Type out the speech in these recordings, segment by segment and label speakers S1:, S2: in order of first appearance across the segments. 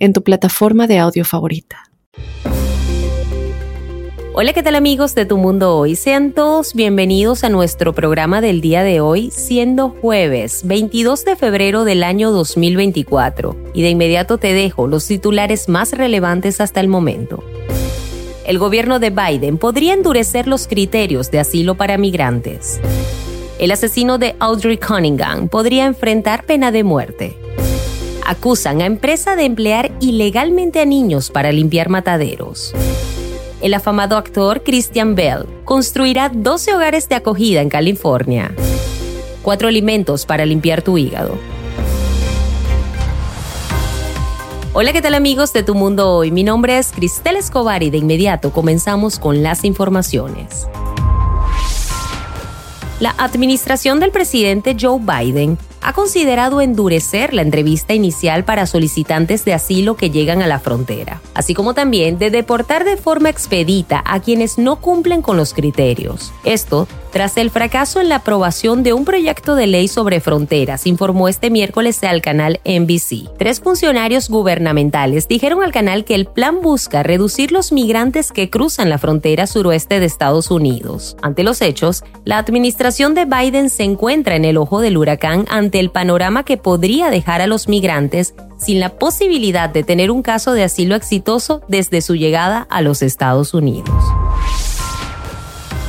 S1: en tu plataforma de audio favorita.
S2: Hola, ¿qué tal amigos de Tu Mundo Hoy? Sean todos bienvenidos a nuestro programa del día de hoy, siendo jueves 22 de febrero del año 2024. Y de inmediato te dejo los titulares más relevantes hasta el momento. El gobierno de Biden podría endurecer los criterios de asilo para migrantes. El asesino de Audrey Cunningham podría enfrentar pena de muerte acusan a empresa de emplear ilegalmente a niños para limpiar mataderos. El afamado actor Christian Bell construirá 12 hogares de acogida en California. Cuatro alimentos para limpiar tu hígado. Hola, ¿qué tal amigos de Tu Mundo Hoy? Mi nombre es Cristel Escobar y de inmediato comenzamos con las informaciones. La administración del presidente Joe Biden ha considerado endurecer la entrevista inicial para solicitantes de asilo que llegan a la frontera, así como también de deportar de forma expedita a quienes no cumplen con los criterios. Esto tras el fracaso en la aprobación de un proyecto de ley sobre fronteras, informó este miércoles al canal NBC. Tres funcionarios gubernamentales dijeron al canal que el plan busca reducir los migrantes que cruzan la frontera suroeste de Estados Unidos. Ante los hechos, la administración de Biden se encuentra en el ojo del huracán ante el panorama que podría dejar a los migrantes sin la posibilidad de tener un caso de asilo exitoso desde su llegada a los Estados Unidos.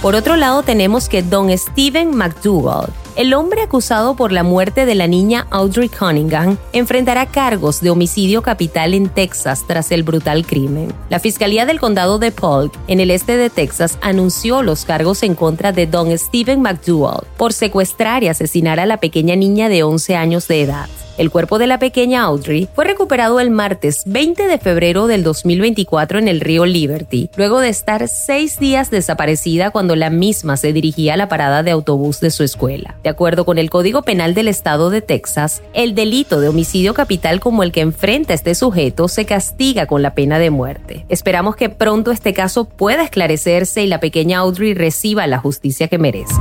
S2: Por otro lado, tenemos que Don Steven McDougall, el hombre acusado por la muerte de la niña Audrey Cunningham, enfrentará cargos de homicidio capital en Texas tras el brutal crimen. La Fiscalía del Condado de Polk, en el este de Texas, anunció los cargos en contra de Don Steven McDougall por secuestrar y asesinar a la pequeña niña de 11 años de edad. El cuerpo de la pequeña Audrey fue recuperado el martes 20 de febrero del 2024 en el río Liberty, luego de estar seis días desaparecida cuando la misma se dirigía a la parada de autobús de su escuela. De acuerdo con el Código Penal del Estado de Texas, el delito de homicidio capital como el que enfrenta este sujeto se castiga con la pena de muerte. Esperamos que pronto este caso pueda esclarecerse y la pequeña Audrey reciba la justicia que merece.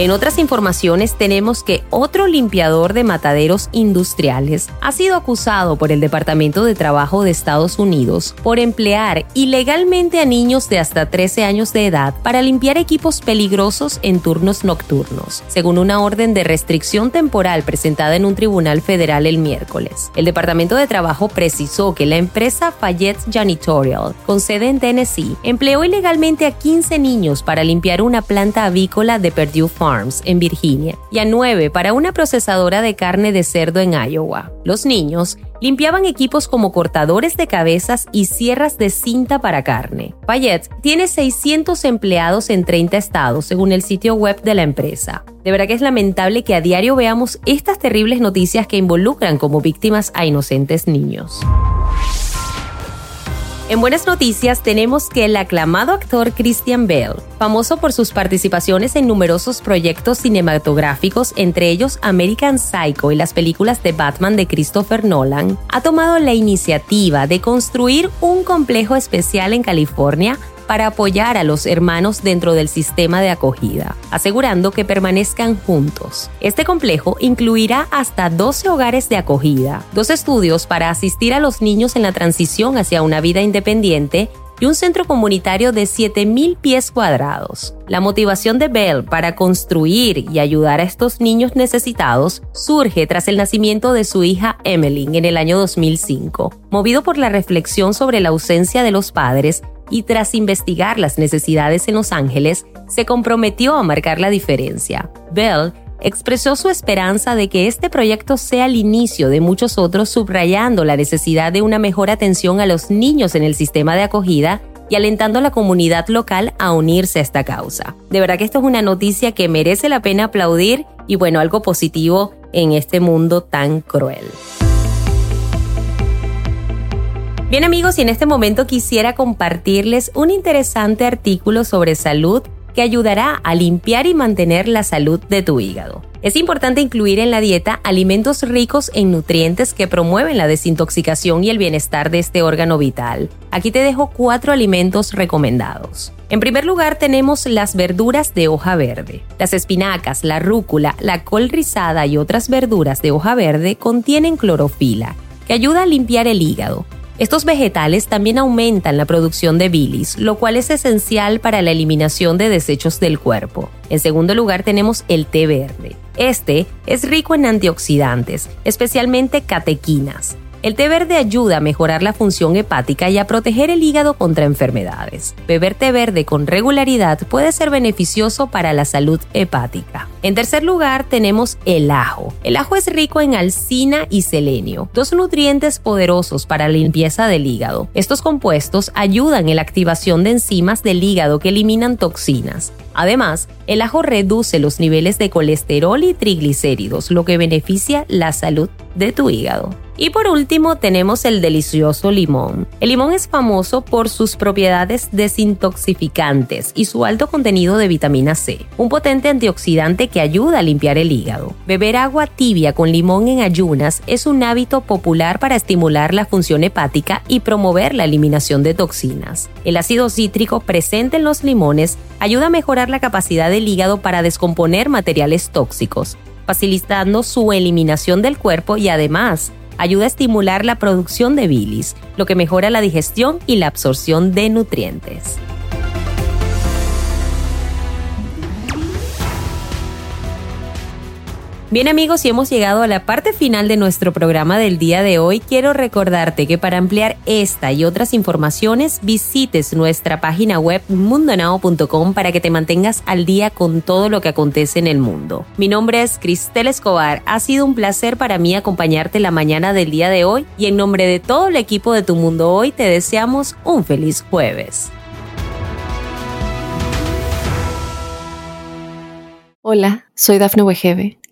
S2: En otras informaciones tenemos que otro limpiador de mataderos industriales ha sido acusado por el Departamento de Trabajo de Estados Unidos por emplear ilegalmente a niños de hasta 13 años de edad para limpiar equipos peligrosos en turnos nocturnos, según una orden de restricción temporal presentada en un tribunal federal el miércoles. El Departamento de Trabajo precisó que la empresa Fayette Janitorial, con sede en Tennessee, empleó ilegalmente a 15 niños para limpiar una planta avícola de Purdue Farm en Virginia y a nueve para una procesadora de carne de cerdo en Iowa. Los niños limpiaban equipos como cortadores de cabezas y sierras de cinta para carne. Payette tiene 600 empleados en 30 estados, según el sitio web de la empresa. De verdad que es lamentable que a diario veamos estas terribles noticias que involucran como víctimas a inocentes niños. En buenas noticias tenemos que el aclamado actor Christian Bale, famoso por sus participaciones en numerosos proyectos cinematográficos, entre ellos American Psycho y las películas de Batman de Christopher Nolan, ha tomado la iniciativa de construir un complejo especial en California para apoyar a los hermanos dentro del sistema de acogida, asegurando que permanezcan juntos. Este complejo incluirá hasta 12 hogares de acogida, dos estudios para asistir a los niños en la transición hacia una vida independiente y un centro comunitario de 7.000 pies cuadrados. La motivación de Bell para construir y ayudar a estos niños necesitados surge tras el nacimiento de su hija Emmeline en el año 2005. Movido por la reflexión sobre la ausencia de los padres, y tras investigar las necesidades en Los Ángeles, se comprometió a marcar la diferencia. Bell expresó su esperanza de que este proyecto sea el inicio de muchos otros, subrayando la necesidad de una mejor atención a los niños en el sistema de acogida y alentando a la comunidad local a unirse a esta causa. De verdad que esto es una noticia que merece la pena aplaudir y bueno, algo positivo en este mundo tan cruel. Bien amigos, y en este momento quisiera compartirles un interesante artículo sobre salud que ayudará a limpiar y mantener la salud de tu hígado. Es importante incluir en la dieta alimentos ricos en nutrientes que promueven la desintoxicación y el bienestar de este órgano vital. Aquí te dejo cuatro alimentos recomendados. En primer lugar tenemos las verduras de hoja verde. Las espinacas, la rúcula, la col rizada y otras verduras de hoja verde contienen clorofila, que ayuda a limpiar el hígado estos vegetales también aumentan la producción de bilis, lo cual es esencial para la eliminación de desechos del cuerpo. En segundo lugar tenemos el té verde. Este es rico en antioxidantes, especialmente catequinas. El té verde ayuda a mejorar la función hepática y a proteger el hígado contra enfermedades. Beber té verde con regularidad puede ser beneficioso para la salud hepática. En tercer lugar tenemos el ajo. El ajo es rico en alcina y selenio, dos nutrientes poderosos para la limpieza del hígado. Estos compuestos ayudan en la activación de enzimas del hígado que eliminan toxinas. Además, el ajo reduce los niveles de colesterol y triglicéridos, lo que beneficia la salud de tu hígado. Y por último tenemos el delicioso limón. El limón es famoso por sus propiedades desintoxicantes y su alto contenido de vitamina C, un potente antioxidante que ayuda a limpiar el hígado. Beber agua tibia con limón en ayunas es un hábito popular para estimular la función hepática y promover la eliminación de toxinas. El ácido cítrico presente en los limones ayuda a mejorar la capacidad del hígado para descomponer materiales tóxicos, facilitando su eliminación del cuerpo y además ayuda a estimular la producción de bilis, lo que mejora la digestión y la absorción de nutrientes. Bien amigos, y hemos llegado a la parte final de nuestro programa del día de hoy, quiero recordarte que para ampliar esta y otras informaciones visites nuestra página web mundonao.com para que te mantengas al día con todo lo que acontece en el mundo. Mi nombre es Cristel Escobar, ha sido un placer para mí acompañarte la mañana del día de hoy y en nombre de todo el equipo de Tu Mundo Hoy te deseamos un feliz jueves.
S1: Hola, soy Dafne Wegebe